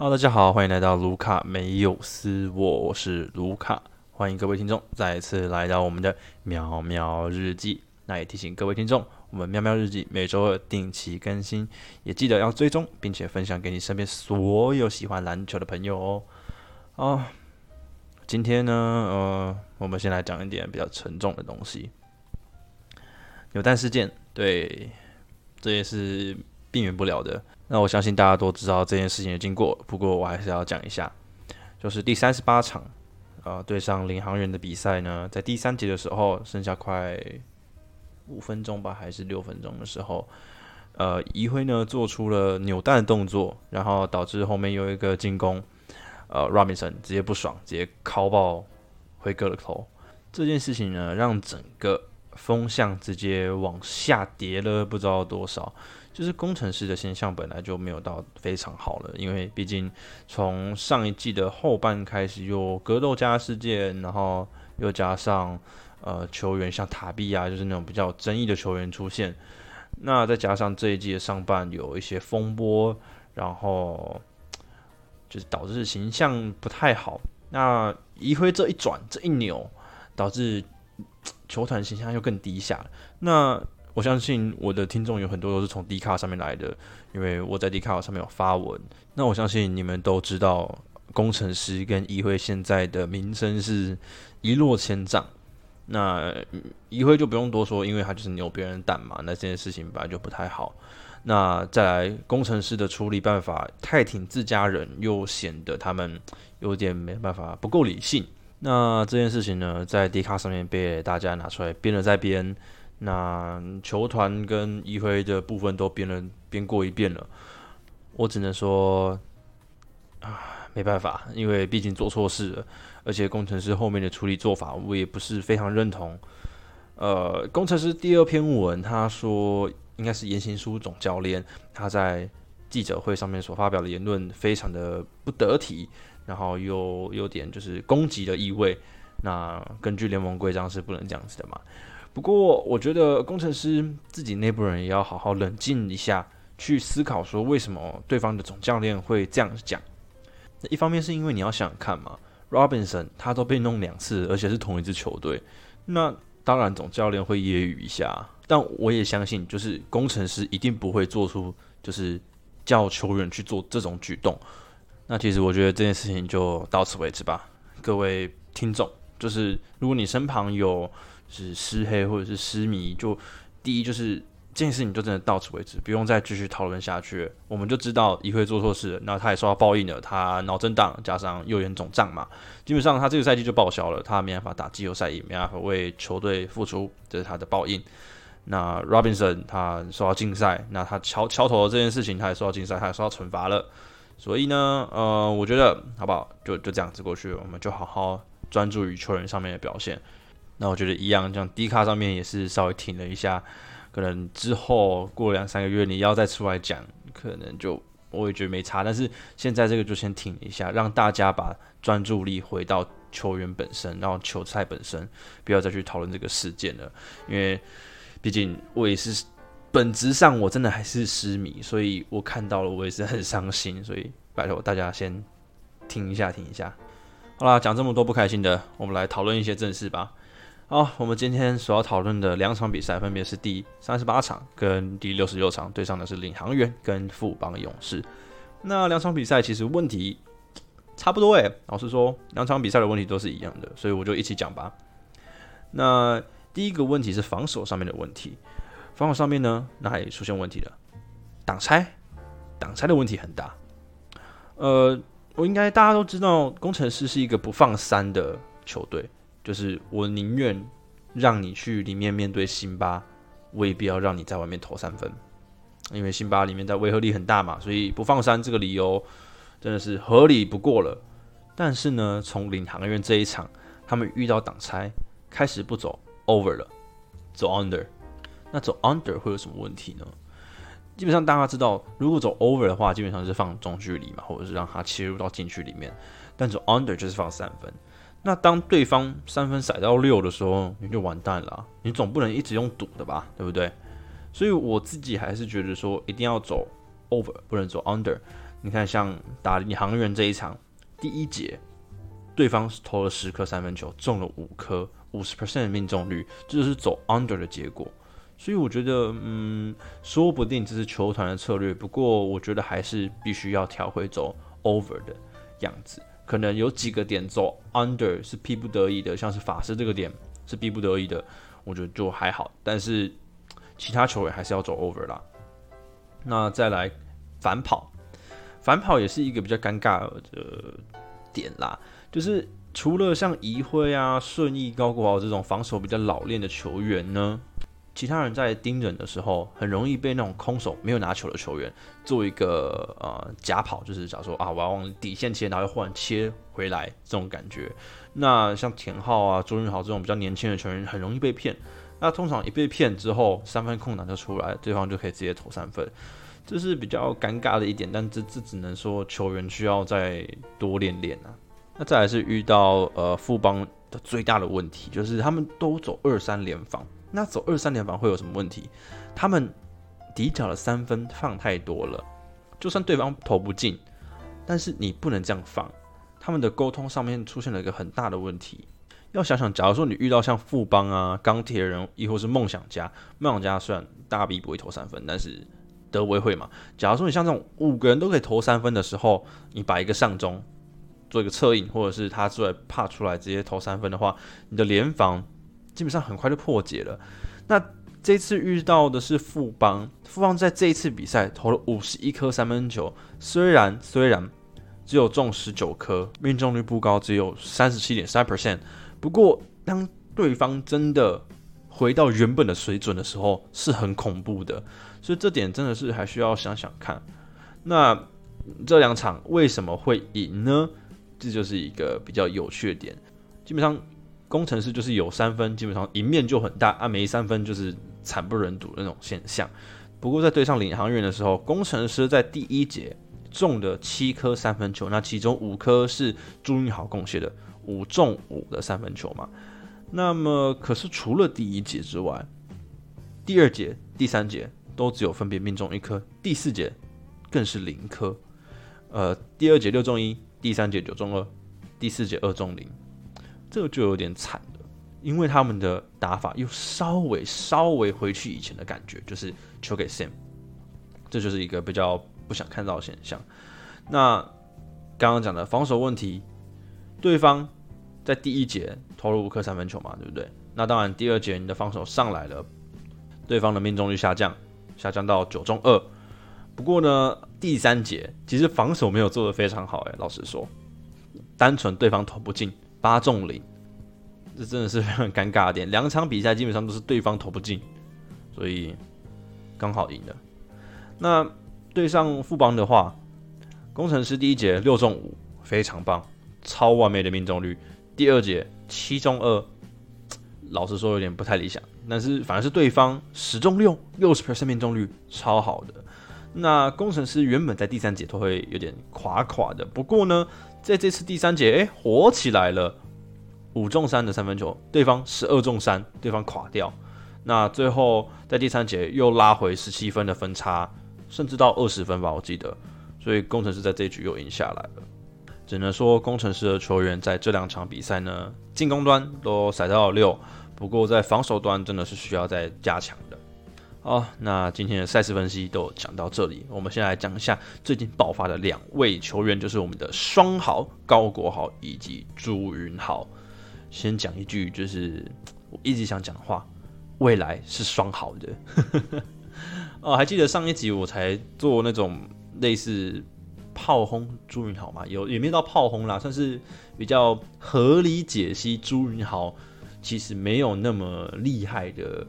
好大家好，欢迎来到卢卡没有私我，我是卢卡，欢迎各位听众再次来到我们的喵喵日记。那也提醒各位听众，我们喵喵日记每周二定期更新，也记得要追踪并且分享给你身边所有喜欢篮球的朋友哦。啊，今天呢，呃，我们先来讲一点比较沉重的东西，扭蛋事件，对，这也是避免不了的。那我相信大家都知道这件事情的经过，不过我还是要讲一下，就是第三十八场，呃，对上领航员的比赛呢，在第三节的时候，剩下快五分钟吧，还是六分钟的时候，呃，一辉呢做出了扭蛋的动作，然后导致后面有一个进攻，呃，Robinson 直接不爽，直接敲爆辉哥的头，这件事情呢，让整个风向直接往下跌了，不知道多少。就是工程师的形象本来就没有到非常好了，因为毕竟从上一季的后半开始有格斗家事件，然后又加上呃球员像塔比亚，就是那种比较有争议的球员出现，那再加上这一季的上半有一些风波，然后就是导致形象不太好。那一辉这一转这一扭，导致球团形象又更低下了。那我相信我的听众有很多都是从 D 卡上面来的，因为我在 D 卡上面有发文。那我相信你们都知道，工程师跟议会现在的名声是一落千丈。那议会就不用多说，因为他就是牛别人蛋嘛，那这件事情本来就不太好。那再来，工程师的处理办法太挺自家人，又显得他们有点没办法，不够理性。那这件事情呢，在 D 卡上面被大家拿出来编了再编。那球团跟议会的部分都编了编过一遍了，我只能说啊，没办法，因为毕竟做错事了，而且工程师后面的处理做法我也不是非常认同。呃，工程师第二篇文他说，应该是言行书总教练他在记者会上面所发表的言论非常的不得体，然后又有点就是攻击的意味。那根据联盟规章是不能这样子的嘛。不过，我觉得工程师自己内部人也要好好冷静一下，去思考说为什么对方的总教练会这样讲。那一方面是因为你要想想看嘛，Robinson 他都被弄两次，而且是同一支球队，那当然总教练会揶揄一下。但我也相信，就是工程师一定不会做出就是叫球员去做这种举动。那其实我觉得这件事情就到此为止吧，各位听众，就是如果你身旁有。是失黑或者是失迷，就第一就是这件事情就真的到此为止，不用再继续讨论下去。我们就知道一会做错事，那他也受到报应了。他脑震荡加上右眼肿胀嘛，基本上他这个赛季就报销了，他没办法打季后赛，也没办法为球队付出，这是他的报应。那 Robinson 他受到禁赛，那他敲敲头这件事情，他也受到禁赛，他也受到惩罚了。所以呢，呃，我觉得好不好，就就这样子过去，我们就好好专注于球员上面的表现。那我觉得一样，像低卡上面也是稍微停了一下，可能之后过两三个月你要再出来讲，可能就我也觉得没差。但是现在这个就先停一下，让大家把专注力回到球员本身，然后球赛本身，不要再去讨论这个事件了。因为毕竟我也是本质上我真的还是失迷，所以我看到了我也是很伤心。所以拜托大家先停一下，停一下。好啦，讲这么多不开心的，我们来讨论一些正事吧。好，我们今天所要讨论的两场比赛，分别是第三十八场跟第六十六场，对上的是领航员跟富邦勇士。那两场比赛其实问题差不多诶，老实说，两场比赛的问题都是一样的，所以我就一起讲吧。那第一个问题是防守上面的问题，防守上面呢，那也出现问题了，挡拆，挡拆的问题很大。呃，我应该大家都知道，工程师是一个不放三的球队。就是我宁愿让你去里面面对辛巴，未必要让你在外面投三分，因为辛巴里面的违和力很大嘛，所以不放三这个理由真的是合理不过了。但是呢，从领航员这一场，他们遇到挡拆，开始不走 over 了，走 under。那走 under 会有什么问题呢？基本上大家知道，如果走 over 的话，基本上是放中距离嘛，或者是让他切入到禁区里面。但走 under 就是放三分。那当对方三分甩到六的时候，你就完蛋了。你总不能一直用赌的吧，对不对？所以我自己还是觉得说，一定要走 over，不能走 under。你看，像打领航员这一场，第一节对方是投了十颗三分球，中了五颗，五十 percent 的命中率，这就是走 under 的结果。所以我觉得，嗯，说不定这是球团的策略。不过，我觉得还是必须要调回走 over 的样子。可能有几个点走 under 是逼不得已的，像是法师这个点是逼不得已的，我觉得就还好。但是其他球员还是要走 over 啦。那再来反跑，反跑也是一个比较尴尬的点啦。就是除了像宜辉啊、顺义、高国豪这种防守比较老练的球员呢。其他人在盯人的时候，很容易被那种空手没有拿球的球员做一个呃假跑，就是假如说啊，我要往底线切，然后又忽然切回来这种感觉。那像田浩啊、周润豪这种比较年轻的球员，很容易被骗。那通常一被骗之后，三分空档就出来，对方就可以直接投三分，这是比较尴尬的一点。但这这只能说球员需要再多练练啊。那再来是遇到呃富邦的最大的问题，就是他们都走二三联防。那走二三联防会有什么问题？他们底角的三分放太多了，就算对方投不进，但是你不能这样放。他们的沟通上面出现了一个很大的问题。要想想，假如说你遇到像富邦啊、钢铁人，亦或是梦想家，梦想家虽然大 B 不会投三分，但是德威会嘛。假如说你像这种五个人都可以投三分的时候，你把一个上中做一个策应，或者是他出来怕出来直接投三分的话，你的联防。基本上很快就破解了。那这次遇到的是富邦，富邦在这一次比赛投了五十一颗三分球，虽然虽然只有中十九颗，命中率不高，只有三十七点三 percent。不过当对方真的回到原本的水准的时候，是很恐怖的。所以这点真的是还需要想想看。那这两场为什么会赢呢？这就是一个比较有趣的点。基本上。工程师就是有三分，基本上赢面就很大啊，没三分就是惨不忍睹的那种现象。不过在对上领航员的时候，工程师在第一节中的七颗三分球，那其中五颗是朱云豪贡献的，五中五的三分球嘛。那么可是除了第一节之外，第二节、第三节都只有分别命中一颗，第四节更是零颗。呃，第二节六中一，第三节九中二，第四节二中零。这个就有点惨了，因为他们的打法又稍微稍微回去以前的感觉，就是球给 Sam，这就是一个比较不想看到的现象。那刚刚讲的防守问题，对方在第一节投了五颗三分球嘛，对不对？那当然第二节你的防守上来了，对方的命中率下降，下降到九中二。不过呢，第三节其实防守没有做的非常好，诶，老实说，单纯对方投不进。八中零，这真的是非常尴尬的点。两场比赛基本上都是对方投不进，所以刚好赢了。那对上富邦的话，工程师第一节六中五，非常棒，超完美的命中率。第二节七中二，老实说有点不太理想，但是反而是对方十中六，六十 percent 命中率，超好的。那工程师原本在第三节都会有点垮垮的，不过呢。在这次第三节，哎，火起来了，五中三的三分球，对方十二中三，对方垮掉。那最后在第三节又拉回十七分的分差，甚至到二十分吧，我记得。所以工程师在这一局又赢下来了。只能说工程师的球员在这两场比赛呢，进攻端都塞到了六，不过在防守端真的是需要再加强的。好，那今天的赛事分析都讲到这里。我们先来讲一下最近爆发的两位球员，就是我们的双豪高国豪以及朱云豪。先讲一句，就是我一直想讲的话：未来是双好的。哦，还记得上一集我才做那种类似炮轰朱云豪嘛？有也没到炮轰啦，算是比较合理解析朱云豪其实没有那么厉害的。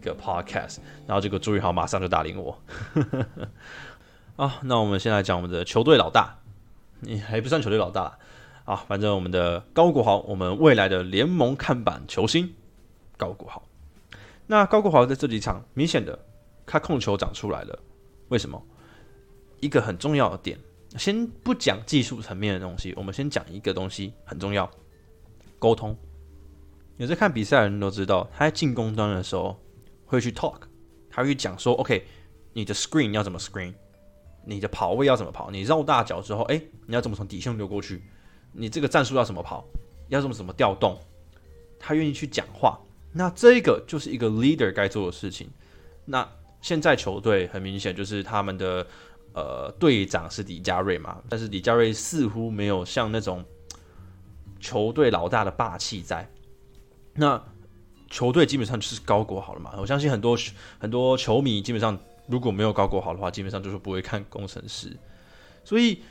一个 podcast，然后这个朱宇豪马上就打领我。啊，那我们先来讲我们的球队老大，你还不算球队老大啊，反正我们的高国豪，我们未来的联盟看板球星高国豪。那高国豪在这几场明显的他控球长出来了，为什么？一个很重要的点，先不讲技术层面的东西，我们先讲一个东西很重要，沟通。有在看比赛的人都知道，他在进攻端的时候。会去 talk，他会去讲说，OK，你的 screen 要怎么 screen，你的跑位要怎么跑？你绕大脚之后，哎，你要怎么从底线溜过去？你这个战术要怎么跑？要怎么怎么调动？他愿意去讲话，那这个就是一个 leader 该做的事情。那现在球队很明显就是他们的呃队长是李佳瑞嘛，但是李佳瑞似乎没有像那种球队老大的霸气在。那球队基本上就是高国好了嘛，我相信很多很多球迷基本上如果没有高国好的话，基本上就是不会看工程师。所以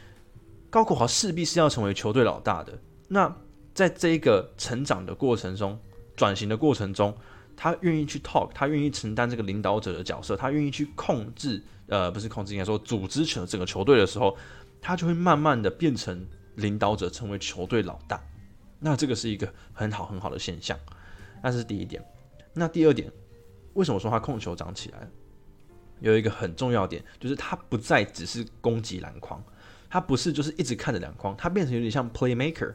高国豪势必是要成为球队老大的。那在这一个成长的过程中，转型的过程中，他愿意去 talk，他愿意承担这个领导者的角色，他愿意去控制，呃，不是控制，应该说组织成整个球队的时候，他就会慢慢的变成领导者，成为球队老大。那这个是一个很好很好的现象，那是第一点。那第二点，为什么说他控球长起来？有一个很重要点，就是他不再只是攻击篮筐，他不是就是一直看着篮筐，他变成有点像 playmaker。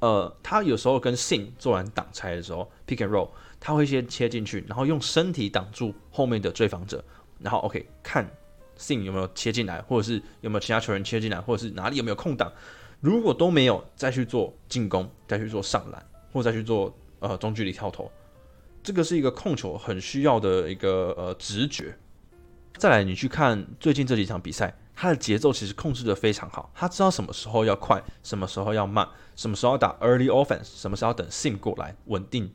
呃，他有时候跟 Sing 做完挡拆的时候，pick and roll，他会先切进去，然后用身体挡住后面的追防者，然后 OK 看 Sing 有没有切进来，或者是有没有其他球员切进来，或者是哪里有没有空档，如果都没有，再去做进攻，再去做上篮，或再去做呃中距离跳投，这个是一个控球很需要的一个呃直觉。再来，你去看最近这几场比赛。他的节奏其实控制的非常好，他知道什么时候要快，什么时候要慢，什么时候要打 early offense，什么时候要等 sim 过来稳定。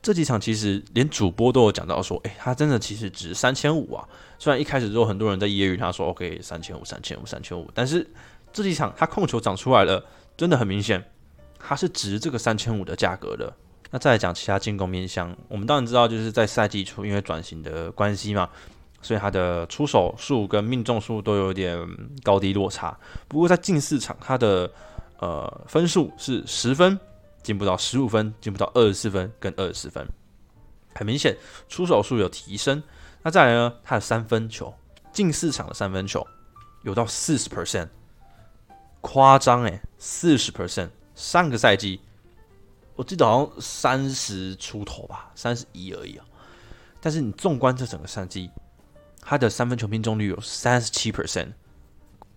这几场其实连主播都有讲到说，诶，他真的其实值三千五啊。虽然一开始之后很多人在揶揄他说，OK，三千五，三千五，三千五，但是这几场他控球长出来了，真的很明显，他是值这个三千五的价格的。那再来讲其他进攻面向，我们当然知道就是在赛季初因为转型的关系嘛。所以他的出手数跟命中数都有点高低落差。不过在近四场，他的呃分数是十分进步到十五分，进步到二十四分跟二十四分，很明显出手数有提升。那再来呢，他的三分球近四场的三分球有到四十 percent，夸张诶，四十 percent。上个赛季我记得好像三十出头吧，三十一而已啊。但是你纵观这整个赛季。他的三分球命中率有三十七 percent，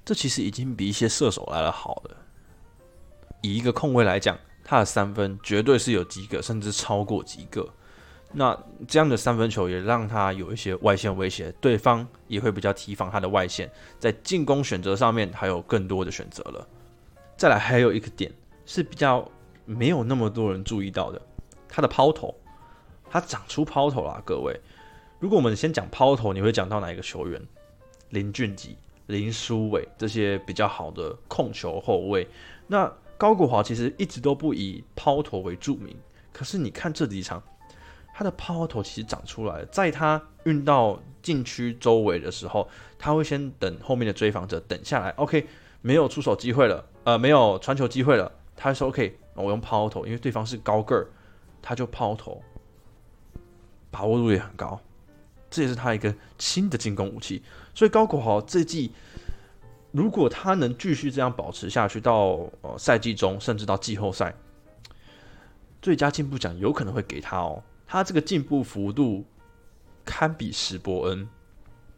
这其实已经比一些射手来的好了。以一个控卫来讲，他的三分绝对是有几个，甚至超过几个。那这样的三分球也让他有一些外线威胁，对方也会比较提防他的外线，在进攻选择上面还有更多的选择了。再来还有一个点是比较没有那么多人注意到的，他的抛投，他长出抛投了，各位。如果我们先讲抛投，你会讲到哪一个球员？林俊杰、林书伟这些比较好的控球后卫。那高国华其实一直都不以抛投为著名，可是你看这几场，他的抛投其实长出来了。在他运到禁区周围的时候，他会先等后面的追防者等下来，OK，没有出手机会了，呃，没有传球机会了，他说 OK，我用抛投，因为对方是高个儿，他就抛投，把握度也很高。这也是他一个新的进攻武器，所以高国豪这季如果他能继续这样保持下去，到呃赛季中甚至到季后赛，最佳进步奖有可能会给他哦。他这个进步幅度堪比史伯恩，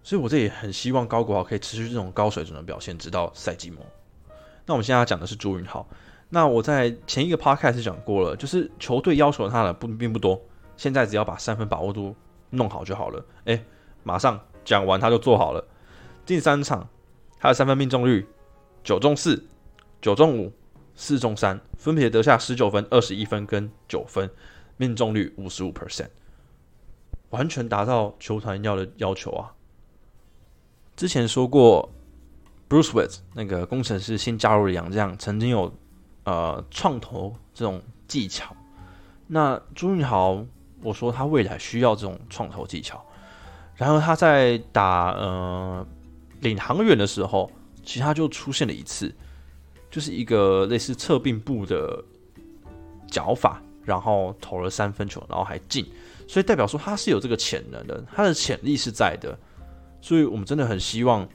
所以我这也很希望高国豪可以持续这种高水准的表现，直到赛季末。那我们现在要讲的是朱云浩，那我在前一个 podcast 讲过了，就是球队要求他的不并不多，现在只要把三分把握度。弄好就好了。哎，马上讲完他就做好了。近三场他的三分命中率九中四、九中五、四中三，分别得下十九分、二十一分跟九分，命中率五十五 percent，完全达到球团要的要求啊。之前说过，Bruce w i t t 那个工程师新加入的洋将，曾经有呃创投这种技巧。那朱运豪。我说他未来需要这种创投技巧，然后他在打呃领航员的时候，其实他就出现了一次，就是一个类似侧并步的脚法，然后投了三分球，然后还进，所以代表说他是有这个潜能的，他的潜力是在的，所以我们真的很希望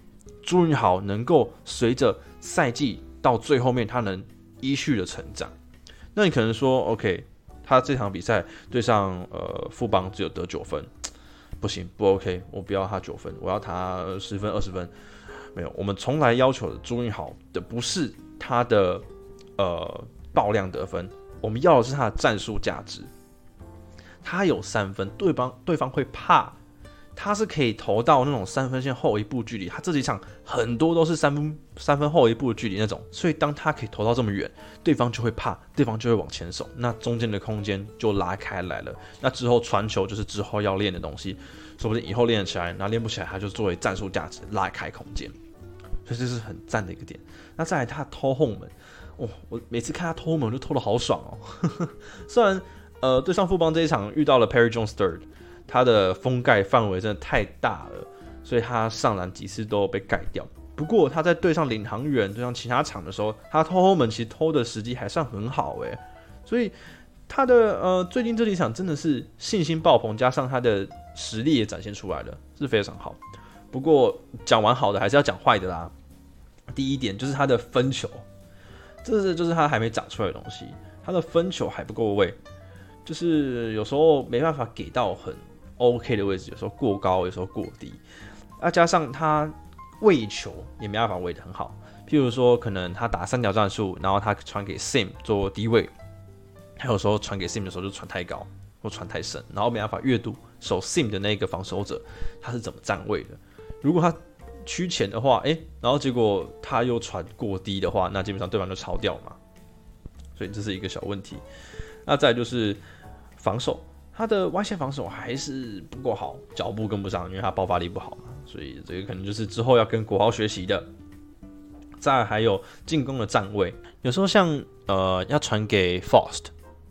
朱云豪能够随着赛季到最后面，他能依序的成长。那你可能说，OK。他这场比赛对上呃富邦只有得九分，不行不 OK，我不要他九分，我要他十分二十分。没有，我们从来要求的朱云豪的不是他的呃爆量得分，我们要的是他的战术价值。他有三分，对方对方会怕。他是可以投到那种三分线后一步距离，他这几场很多都是三分三分后一步的距离那种，所以当他可以投到这么远，对方就会怕，对方就会往前走，那中间的空间就拉开来了。那之后传球就是之后要练的东西，说不定以后练得起来，那练不起来，他就作为战术价值拉开空间，所以这是很赞的一个点。那再来他偷后门，哦，我每次看他偷后门就偷的好爽哦。虽然呃对上富邦这一场遇到了 Perry Jones Third。他的封盖范围真的太大了，所以他上篮几次都被盖掉。不过他在对上领航员、对上其他场的时候，他偷后门其实偷的时机还算很好诶。所以他的呃最近这几场真的是信心爆棚，加上他的实力也展现出来了，是非常好。不过讲完好的还是要讲坏的啦。第一点就是他的分球，这是就是他还没长出来的东西，他的分球还不够位，就是有时候没办法给到很。OK 的位置，有时候过高，有时候过低，那加上他喂球也没办法喂得很好。譬如说，可能他打三角战术，然后他传给 Sim 做低位，他有时候传给 Sim 的时候就传太高或传太深，然后没办法阅读守 Sim 的那个防守者他是怎么站位的。如果他趋前的话，诶，然后结果他又传过低的话，那基本上对方就超掉嘛。所以这是一个小问题。那再就是防守。他的外线防守还是不够好，脚步跟不上，因为他爆发力不好嘛，所以这个可能就是之后要跟国豪学习的。再还有进攻的站位，有时候像呃要传给 Fast，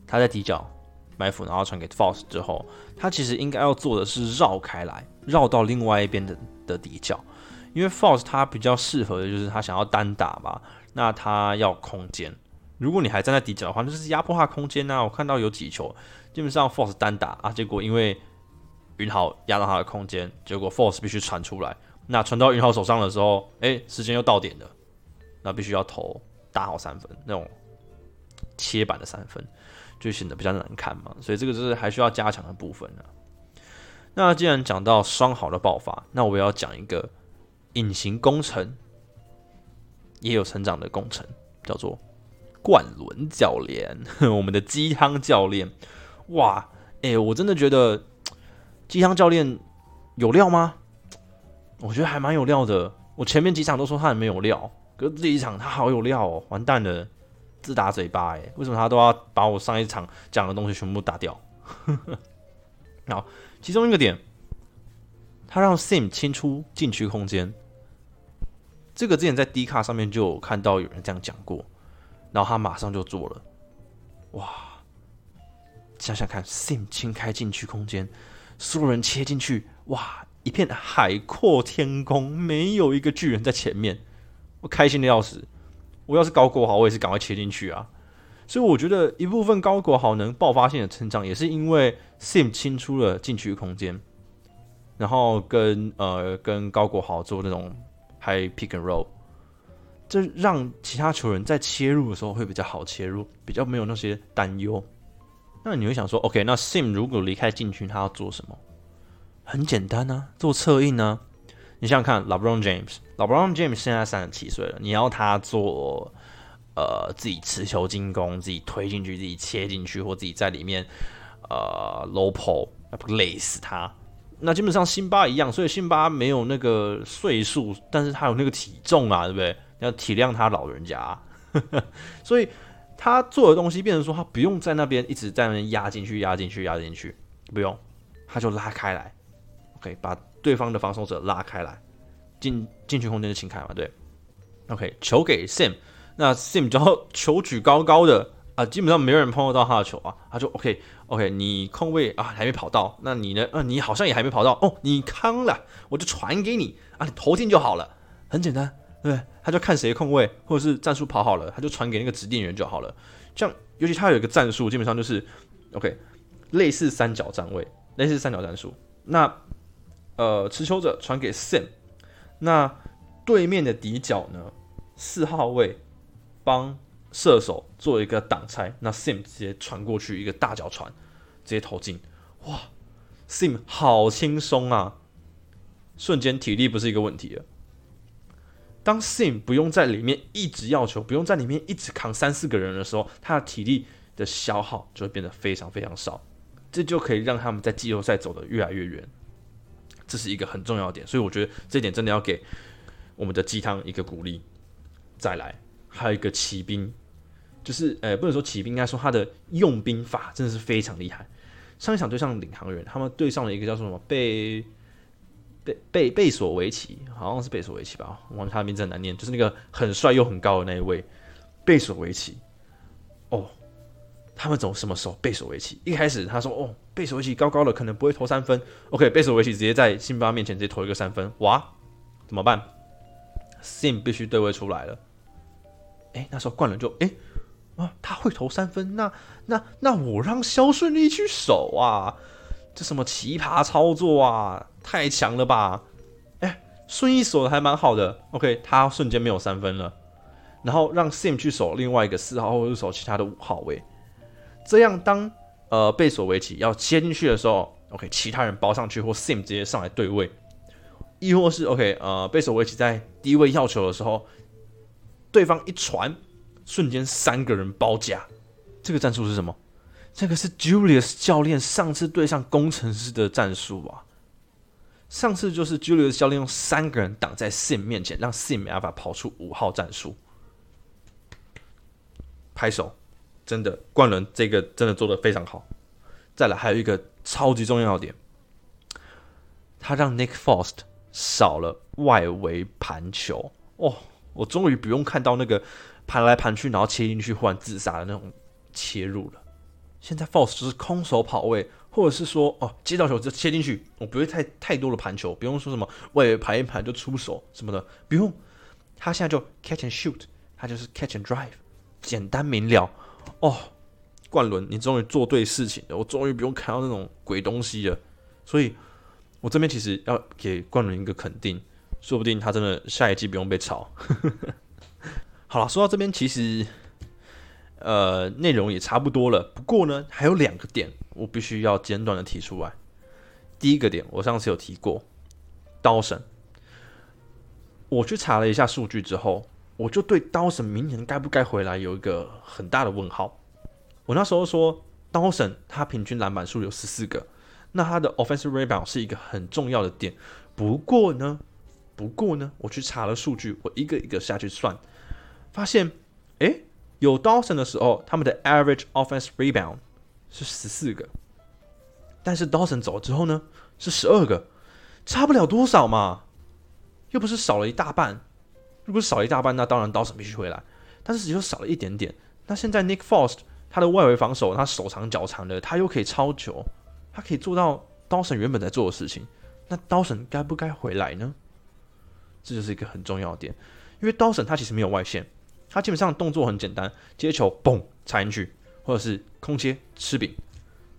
他在底角埋伏，然后传给 Fast 之后，他其实应该要做的是绕开来，绕到另外一边的的底角，因为 Fast 他比较适合的就是他想要单打嘛，那他要空间。如果你还站在底角的话，那就是压迫他空间呐。我看到有几球。基本上 Force 单打啊，结果因为云豪压到他的空间，结果 Force 必须传出来。那传到云豪手上的时候，哎，时间又到点了，那必须要投大好三分那种切板的三分，就显得比较难看嘛。所以这个就是还需要加强的部分呢。那既然讲到双好的爆发，那我要讲一个隐形工程，也有成长的工程，叫做冠伦教练，我们的鸡汤教练。哇，哎，我真的觉得鸡汤教练有料吗？我觉得还蛮有料的。我前面几场都说他很没有料，可是这一场他好有料哦，完蛋了，自打嘴巴哎！为什么他都要把我上一场讲的东西全部打掉？好，其中一个点，他让 Sim 清出禁区空间，这个之前在 D 卡上面就有看到有人这样讲过，然后他马上就做了，哇！想想看，Sim 清开禁区空间，所有人切进去，哇，一片海阔天空，没有一个巨人在前面，我开心的要死。我要是高国豪，我也是赶快切进去啊。所以我觉得一部分高国豪能爆发性的成长，也是因为 Sim 清出了禁区空间，然后跟呃跟高国豪做那种 High Pick and Roll，这让其他球员在切入的时候会比较好切入，比较没有那些担忧。那你会想说，OK，那 Sim 如果离开禁区，他要做什么？很简单啊，做策应呢。你想想看，LeBron James，LeBron James 现在三十七岁了，你要他做呃自己持球进攻，自己推进去，自己切进去，或自己在里面呃 low pull，那不累死他？那基本上辛巴一样，所以辛巴没有那个岁数，但是他有那个体重啊，对不对？要体谅他老人家，所以。他做的东西变成说，他不用在那边一直在那边压进去、压进去、压进去，不用，他就拉开来，OK，把对方的防守者拉开来，进进去空间就清开嘛，对，OK，球给 Sim，那 Sim 之后球举高高的啊，基本上没有人碰得到他的球啊，他就 OK，OK，你空位啊还没跑到，那你呢？啊，你好像也还没跑到哦，你康了，我就传给你啊，你投进就好了，很简单。对，他就看谁空位，或者是战术跑好了，他就传给那个指定员就好了。这样，尤其他有一个战术，基本上就是 OK，类似三角站位，类似三角战术。那呃，持球者传给 Sim，那对面的底角呢，四号位帮射手做一个挡拆，那 Sim 直接传过去一个大脚传，直接投进。哇，Sim 好轻松啊，瞬间体力不是一个问题了。当 Sim 不用在里面一直要求，不用在里面一直扛三四个人的时候，他的体力的消耗就会变得非常非常少，这就可以让他们在季后赛走得越来越远。这是一个很重要点，所以我觉得这点真的要给我们的鸡汤一个鼓励。再来，还有一个骑兵，就是呃，不能说骑兵，应该说他的用兵法真的是非常厉害。上一场对上领航员，他们对上了一个叫做什么被贝贝贝索维奇，好像是贝索维奇吧，我忘记他的名字很难念，就是那个很帅又很高的那一位贝索维奇。哦，他们走什么时候？贝索维奇一开始他说：“哦，贝索维奇高高的，可能不会投三分。”OK，贝索维奇直接在辛巴面前直接投一个三分，哇，怎么办？Sim 必须对位出来了。哎，那时候灌篮就哎啊，他会投三分，那那那我让肖顺利去守啊，这什么奇葩操作啊，太强了吧！哎，顺义守的还蛮好的，OK，他瞬间没有三分了，然后让 Sim 去守另外一个四号或者守其他的五号位，这样当呃贝索维奇要切进去的时候，OK，其他人包上去或 Sim 直接上来对位，亦或是 OK，呃贝索维奇在低位要球的时候。对方一传，瞬间三个人包夹，这个战术是什么？这个是 Julius 教练上次对上工程师的战术啊！上次就是 Julius 教练用三个人挡在 Sim 面前，让 Sim 没办法跑出五号战术。拍手，真的，冠伦这个真的做的非常好。再来，还有一个超级重要的点，他让 Nick Faust 少了外围盘球哦。我终于不用看到那个盘来盘去，然后切进去忽然自杀的那种切入了。现在 Force 就是空手跑位，或者是说哦接到球就切进去，我不会太太多的盘球，不用说什么为盘一盘就出手什么的，不用。他现在就 catch and shoot，他就是 catch and drive，简单明了。哦，冠伦，你终于做对事情了，我终于不用看到那种鬼东西了。所以，我这边其实要给冠伦一个肯定。说不定他真的下一季不用被炒。好了，说到这边，其实呃内容也差不多了。不过呢，还有两个点我必须要简短的提出来。第一个点，我上次有提过，刀神。我去查了一下数据之后，我就对刀神明年该不该回来有一个很大的问号。我那时候说，刀神他平均篮板数有十四个，那他的 offensive rebound 是一个很重要的点。不过呢。不过呢，我去查了数据，我一个一个下去算，发现，哎，有 Dawson 的时候，他们的 average offense rebound 是十四个，但是 Dawson 走了之后呢，是十二个，差不了多少嘛，又不是少了一大半，如果少了一大半，那当然 Dawson 必须回来，但是只有少了一点点。那现在 Nick Faust 他的外围防守，他手长脚长的，他又可以超球，他可以做到 Dawson 原本在做的事情，那 Dawson 该不该回来呢？这就是一个很重要的点，因为刀神他其实没有外线，他基本上动作很简单，接球嘣插进去，或者是空切吃饼，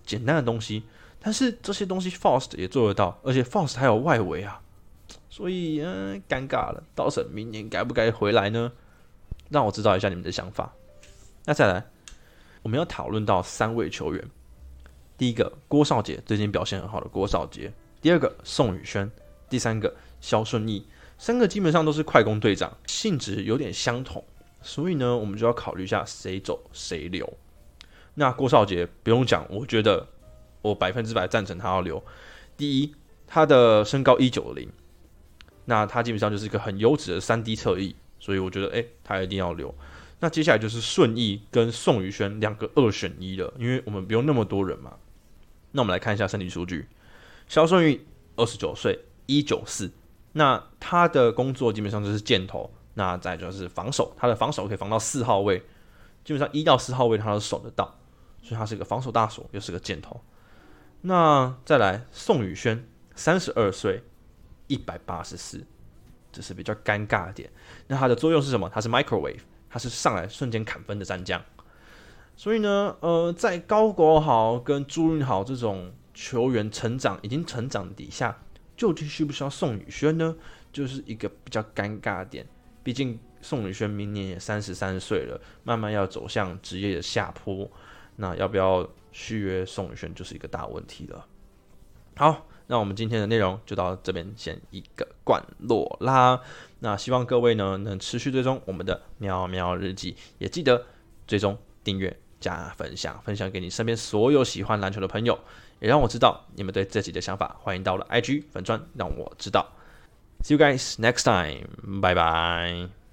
简单的东西。但是这些东西 Fast 也做得到，而且 Fast 还有外围啊，所以嗯，尴尬了。刀神明年该不该回来呢？让我知道一下你们的想法。那再来，我们要讨论到三位球员，第一个郭少杰最近表现很好的郭少杰，第二个宋宇轩，第三个肖顺义。三个基本上都是快攻队长，性质有点相同，所以呢，我们就要考虑一下谁走谁留。那郭少杰不用讲，我觉得我百分之百赞成他要留。第一，他的身高一九零，那他基本上就是一个很优质的三 D 侧翼，所以我觉得诶，他一定要留。那接下来就是顺义跟宋宇轩两个二选一了，因为我们不用那么多人嘛。那我们来看一下身体数据，肖顺义二十九岁，一九四。那他的工作基本上就是箭头，那再就是防守，他的防守可以防到四号位，基本上一到四号位他都守得到，所以他是个防守大锁，又是个箭头。那再来宋宇轩，三十二岁，一百八十四，这是比较尴尬的点。那他的作用是什么？他是 microwave，他是上来瞬间砍分的战将。所以呢，呃，在高国豪跟朱云豪这种球员成长已经成长底下。究竟需不需要宋宇轩呢？就是一个比较尴尬的点。毕竟宋宇轩明年也三十三岁了，慢慢要走向职业的下坡。那要不要续约宋宇轩，就是一个大问题了。好，那我们今天的内容就到这边先一个段落啦。那希望各位呢能持续追踪我们的喵喵日记，也记得追踪订阅加分享，分享给你身边所有喜欢篮球的朋友，也让我知道你们对自己的想法。欢迎到了 IG 粉砖让我知道。See you guys next time，拜拜。